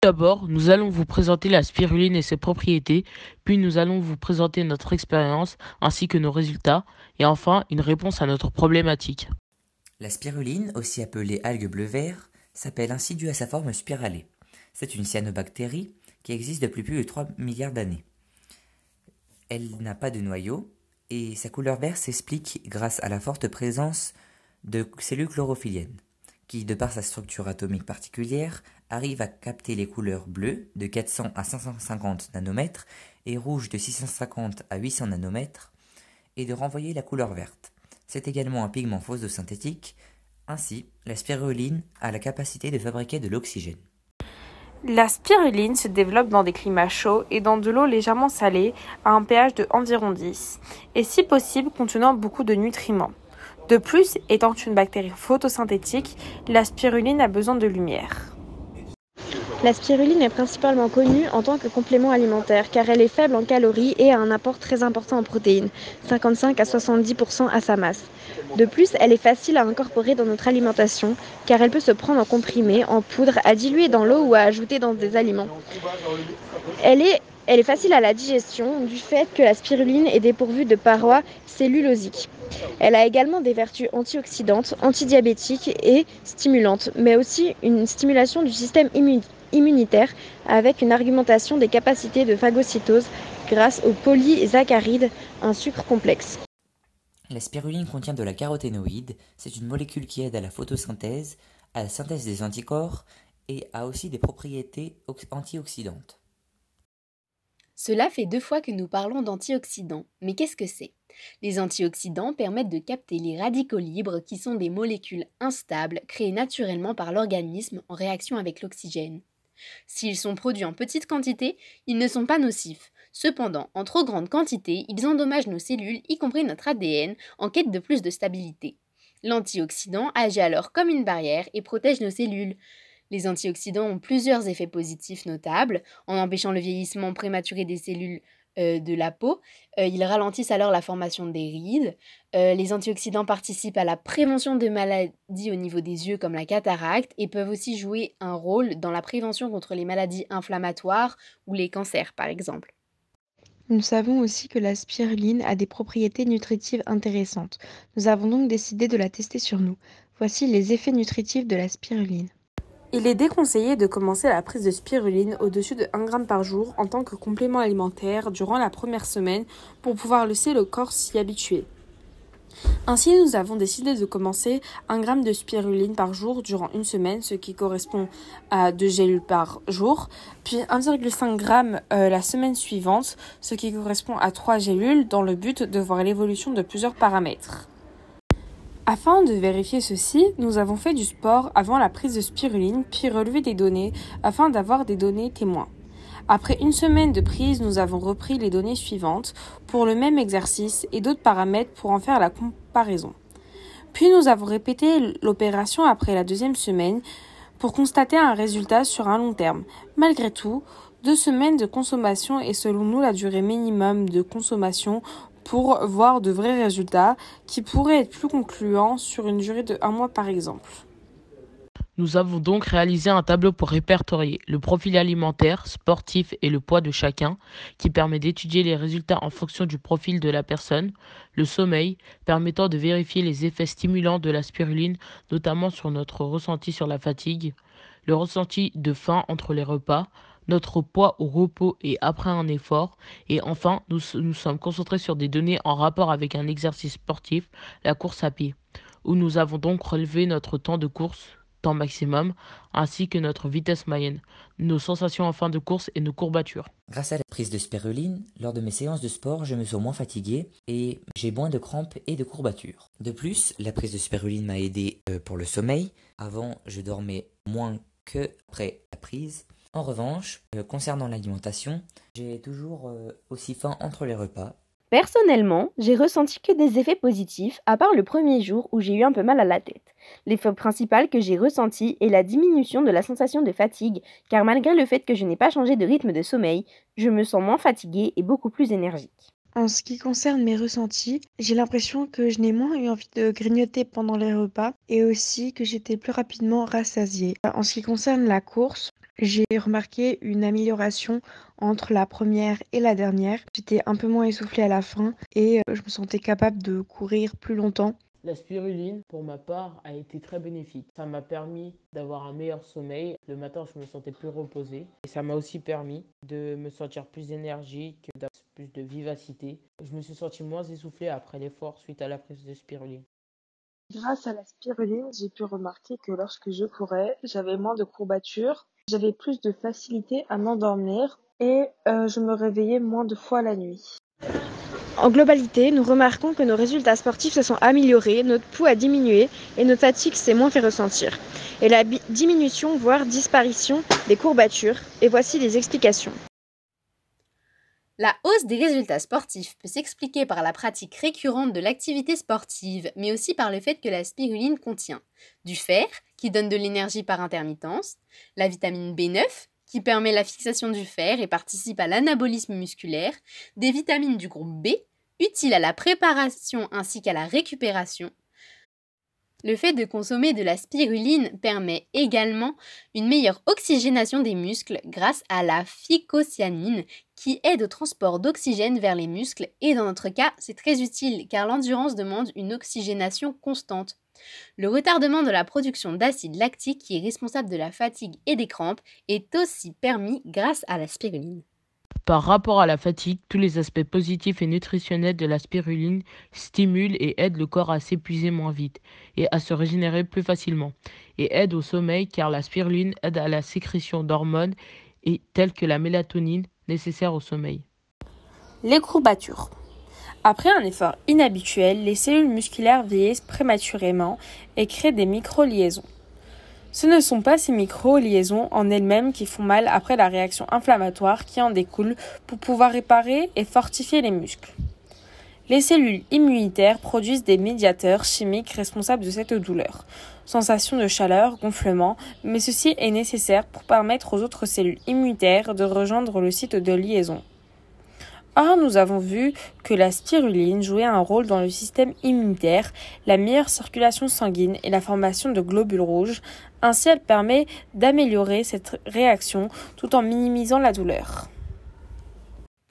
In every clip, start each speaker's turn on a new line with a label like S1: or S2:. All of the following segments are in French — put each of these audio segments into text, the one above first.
S1: D'abord, nous allons vous présenter la spiruline et ses propriétés, puis nous allons vous présenter notre expérience ainsi que nos résultats, et enfin une réponse à notre problématique.
S2: La spiruline, aussi appelée algue bleu-vert, s'appelle ainsi due à sa forme spiralée. C'est une cyanobactérie qui existe depuis plus de 3 milliards d'années. Elle n'a pas de noyau et sa couleur verte s'explique grâce à la forte présence de cellules chlorophylliennes qui, de par sa structure atomique particulière, arrive à capter les couleurs bleues de 400 à 550 nanomètres et rouges de 650 à 800 nanomètres, et de renvoyer la couleur verte. C'est également un pigment photosynthétique. Ainsi, la spiruline a la capacité de fabriquer de l'oxygène.
S3: La spiruline se développe dans des climats chauds et dans de l'eau légèrement salée à un pH de environ 10, et si possible contenant beaucoup de nutriments. De plus, étant une bactérie photosynthétique, la spiruline a besoin de lumière.
S4: La spiruline est principalement connue en tant que complément alimentaire car elle est faible en calories et a un apport très important en protéines, 55 à 70% à sa masse. De plus, elle est facile à incorporer dans notre alimentation car elle peut se prendre en comprimé, en poudre, à diluer dans l'eau ou à ajouter dans des aliments. Elle est facile à la digestion du fait que la spiruline est dépourvue de parois cellulosiques. Elle a également des vertus antioxydantes, antidiabétiques et stimulantes, mais aussi une stimulation du système immunitaire avec une argumentation des capacités de phagocytose grâce aux polysaccharides, un sucre complexe.
S2: La spiruline contient de la caroténoïde, c'est une molécule qui aide à la photosynthèse, à la synthèse des anticorps et a aussi des propriétés antioxydantes.
S5: Cela fait deux fois que nous parlons d'antioxydants, mais qu'est-ce que c'est? Les antioxydants permettent de capter les radicaux libres qui sont des molécules instables créées naturellement par l'organisme en réaction avec l'oxygène. S'ils sont produits en petite quantité, ils ne sont pas nocifs. Cependant, en trop grande quantité, ils endommagent nos cellules, y compris notre ADN, en quête de plus de stabilité. L'antioxydant agit alors comme une barrière et protège nos cellules. Les antioxydants ont plusieurs effets positifs notables, en empêchant le vieillissement prématuré des cellules euh, de la peau. Euh, ils ralentissent alors la formation des rides. Euh, les antioxydants participent à la prévention de maladies au niveau des yeux comme la cataracte et peuvent aussi jouer un rôle dans la prévention contre les maladies inflammatoires ou les cancers par exemple.
S4: Nous savons aussi que la spiruline a des propriétés nutritives intéressantes. Nous avons donc décidé de la tester sur nous. Voici les effets nutritifs de la spiruline.
S3: Il est déconseillé de commencer la prise de spiruline au-dessus de 1 g par jour en tant que complément alimentaire durant la première semaine pour pouvoir laisser le corps s'y habituer. Ainsi, nous avons décidé de commencer 1 g de spiruline par jour durant une semaine, ce qui correspond à 2 gélules par jour, puis 1,5 g euh, la semaine suivante, ce qui correspond à 3 gélules, dans le but de voir l'évolution de plusieurs paramètres. Afin de vérifier ceci, nous avons fait du sport avant la prise de spiruline, puis relevé des données afin d'avoir des données témoins. Après une semaine de prise, nous avons repris les données suivantes pour le même exercice et d'autres paramètres pour en faire la comparaison. Puis nous avons répété l'opération après la deuxième semaine pour constater un résultat sur un long terme. Malgré tout, deux semaines de consommation est selon nous la durée minimum de consommation pour voir de vrais résultats qui pourraient être plus concluants sur une durée de un mois par exemple.
S1: Nous avons donc réalisé un tableau pour répertorier le profil alimentaire, sportif et le poids de chacun, qui permet d'étudier les résultats en fonction du profil de la personne, le sommeil, permettant de vérifier les effets stimulants de la spiruline, notamment sur notre ressenti sur la fatigue, le ressenti de faim entre les repas, notre poids au repos et après un effort. Et enfin, nous nous sommes concentrés sur des données en rapport avec un exercice sportif, la course à pied, où nous avons donc relevé notre temps de course, temps maximum, ainsi que notre vitesse moyenne, nos sensations en fin de course et nos courbatures.
S2: Grâce à la prise de spiruline, lors de mes séances de sport, je me sens moins fatigué et j'ai moins de crampes et de courbatures. De plus, la prise de spiruline m'a aidé euh, pour le sommeil. Avant, je dormais moins que après la prise. En revanche, euh, concernant l'alimentation, j'ai toujours euh, aussi faim entre les repas.
S5: Personnellement, j'ai ressenti que des effets positifs, à part le premier jour où j'ai eu un peu mal à la tête. L'effet principal que j'ai ressenti est la diminution de la sensation de fatigue, car malgré le fait que je n'ai pas changé de rythme de sommeil, je me sens moins fatiguée et beaucoup plus énergique.
S4: En ce qui concerne mes ressentis, j'ai l'impression que je n'ai moins eu envie de grignoter pendant les repas et aussi que j'étais plus rapidement rassasiée. En ce qui concerne la course, J'ai remarqué une amélioration entre la première et la dernière. J'étais un peu moins essoufflée à la fin et euh, je me sentais capable de courir plus longtemps.
S1: La spiruline, pour ma part, a été très bénéfique. Ça m'a permis d'avoir un meilleur sommeil. Le matin, je me sentais plus reposé. Et ça m'a aussi permis de me sentir plus énergique, d'avoir plus de vivacité. Je me suis senti moins essoufflé après l'effort suite à la prise de spiruline.
S3: Grâce à la spiruline, j'ai pu remarquer que lorsque je courais, j'avais moins de courbatures, j'avais plus de facilité à m'endormir et euh, je me réveillais moins de fois la nuit.
S4: En globalité, nous remarquons que nos résultats sportifs se sont améliorés, notre pouls a diminué et notre fatigue s'est moins fait ressentir. Et la diminution, voire disparition des courbatures. Et voici les explications.
S5: La hausse des résultats sportifs peut s'expliquer par la pratique récurrente de l'activité sportive, mais aussi par le fait que la spiruline contient du fer, qui donne de l'énergie par intermittence, la vitamine B9, qui permet la fixation du fer et participe à l'anabolisme musculaire, des vitamines du groupe B, utiles à la préparation ainsi qu'à la récupération. Le fait de consommer de la spiruline permet également une meilleure oxygénation des muscles grâce à la phycocyanine qui aide au transport d'oxygène vers les muscles et dans notre cas c'est très utile car l'endurance demande une oxygénation constante. Le retardement de la production d'acide lactique qui est responsable de la fatigue et des crampes est aussi permis grâce à la spiruline.
S1: Par rapport à la fatigue, tous les aspects positifs et nutritionnels de la spiruline stimulent et aident le corps à s'épuiser moins vite et à se régénérer plus facilement, et aident au sommeil car la spiruline aide à la sécrétion d'hormones telles que la mélatonine nécessaire au sommeil.
S3: Les courbatures. Après un effort inhabituel, les cellules musculaires vieillissent prématurément et créent des micro-liaisons. Ce ne sont pas ces micro-liaisons en elles-mêmes qui font mal après la réaction inflammatoire qui en découle pour pouvoir réparer et fortifier les muscles. Les cellules immunitaires produisent des médiateurs chimiques responsables de cette douleur, sensation de chaleur, gonflement, mais ceci est nécessaire pour permettre aux autres cellules immunitaires de rejoindre le site de liaison. Or, nous avons vu que la spiruline jouait un rôle dans le système immunitaire, la meilleure circulation sanguine et la formation de globules rouges. Ainsi, elle permet d'améliorer cette réaction tout en minimisant la douleur.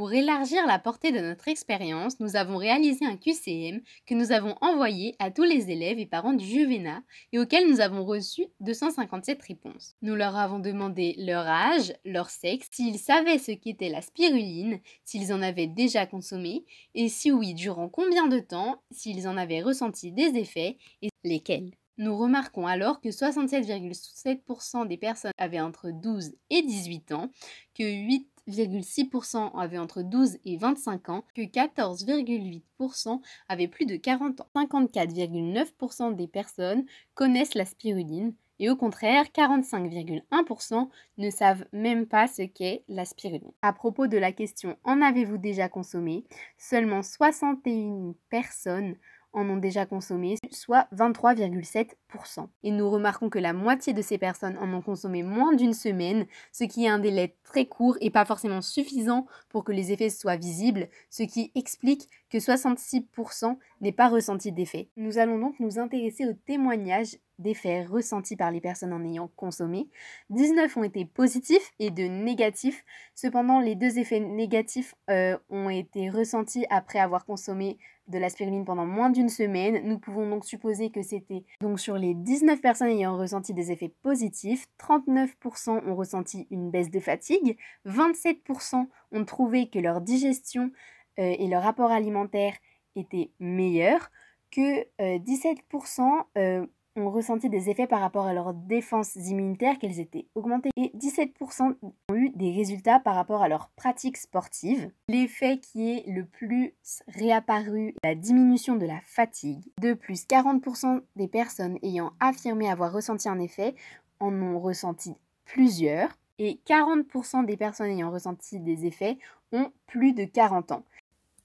S5: Pour élargir la portée de notre expérience, nous avons réalisé un QCM que nous avons envoyé à tous les élèves et parents du Juvena et auquel nous avons reçu 257 réponses. Nous leur avons demandé leur âge, leur sexe, s'ils savaient ce qu'était la spiruline, s'ils en avaient déjà consommé et si oui, durant combien de temps, s'ils en avaient ressenti des effets et lesquels. Nous remarquons alors que 67,7% des personnes avaient entre 12 et 18 ans, que 8 6% avaient entre 12 et 25 ans, que 14,8% avaient plus de 40 ans. 54,9% des personnes connaissent la spiruline et au contraire, 45,1% ne savent même pas ce qu'est la spiruline. À propos de la question En avez-vous déjà consommé? Seulement 61 personnes en ont déjà consommé, soit 23,7%. Et nous remarquons que la moitié de ces personnes en ont consommé moins d'une semaine, ce qui est un délai très court et pas forcément suffisant pour que les effets soient visibles, ce qui explique que 66% n'aient pas ressenti d'effet. Nous allons donc nous intéresser aux témoignages d'effets ressentis par les personnes en ayant consommé. 19 ont été positifs et de négatifs. Cependant, les deux effets négatifs euh, ont été ressentis après avoir consommé de la spiruline pendant moins d'une semaine. Nous pouvons donc supposer que c'était sur les 19 personnes ayant ressenti des effets positifs, 39% ont ressenti une baisse de fatigue, 27% ont trouvé que leur digestion euh, et leur rapport alimentaire étaient meilleurs, que 17% euh, ont ressenti des effets par rapport à leur défense immunitaire, qu'elles étaient augmentées, et 17% ont eu des résultats par rapport à leur pratique sportive. L'effet qui est le plus réapparu la diminution de la fatigue. De plus, 40% des personnes ayant affirmé avoir ressenti un effet en ont ressenti plusieurs, et 40% des personnes ayant ressenti des effets ont plus de 40 ans.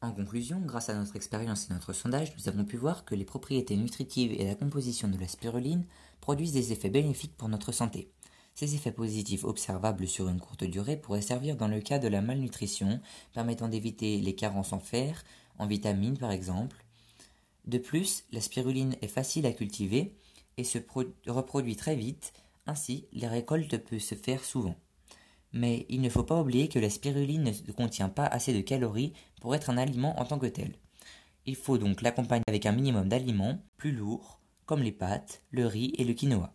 S2: En conclusion, grâce à notre expérience et notre sondage, nous avons pu voir que les propriétés nutritives et la composition de la spiruline produisent des effets bénéfiques pour notre santé. Ces effets positifs observables sur une courte durée pourraient servir dans le cas de la malnutrition, permettant d'éviter les carences en fer, en vitamines par exemple. De plus, la spiruline est facile à cultiver et se reproduit très vite, ainsi les récoltes peuvent se faire souvent. Mais il ne faut pas oublier que la spiruline ne contient pas assez de calories pour être un aliment en tant que tel. Il faut donc l'accompagner avec un minimum d'aliments plus lourds, comme les pâtes, le riz et le quinoa.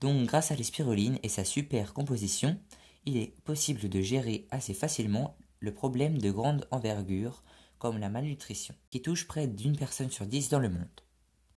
S2: Donc grâce à la spiruline et sa super composition, il est possible de gérer assez facilement le problème de grande envergure comme la malnutrition, qui touche près d'une personne sur dix dans le monde.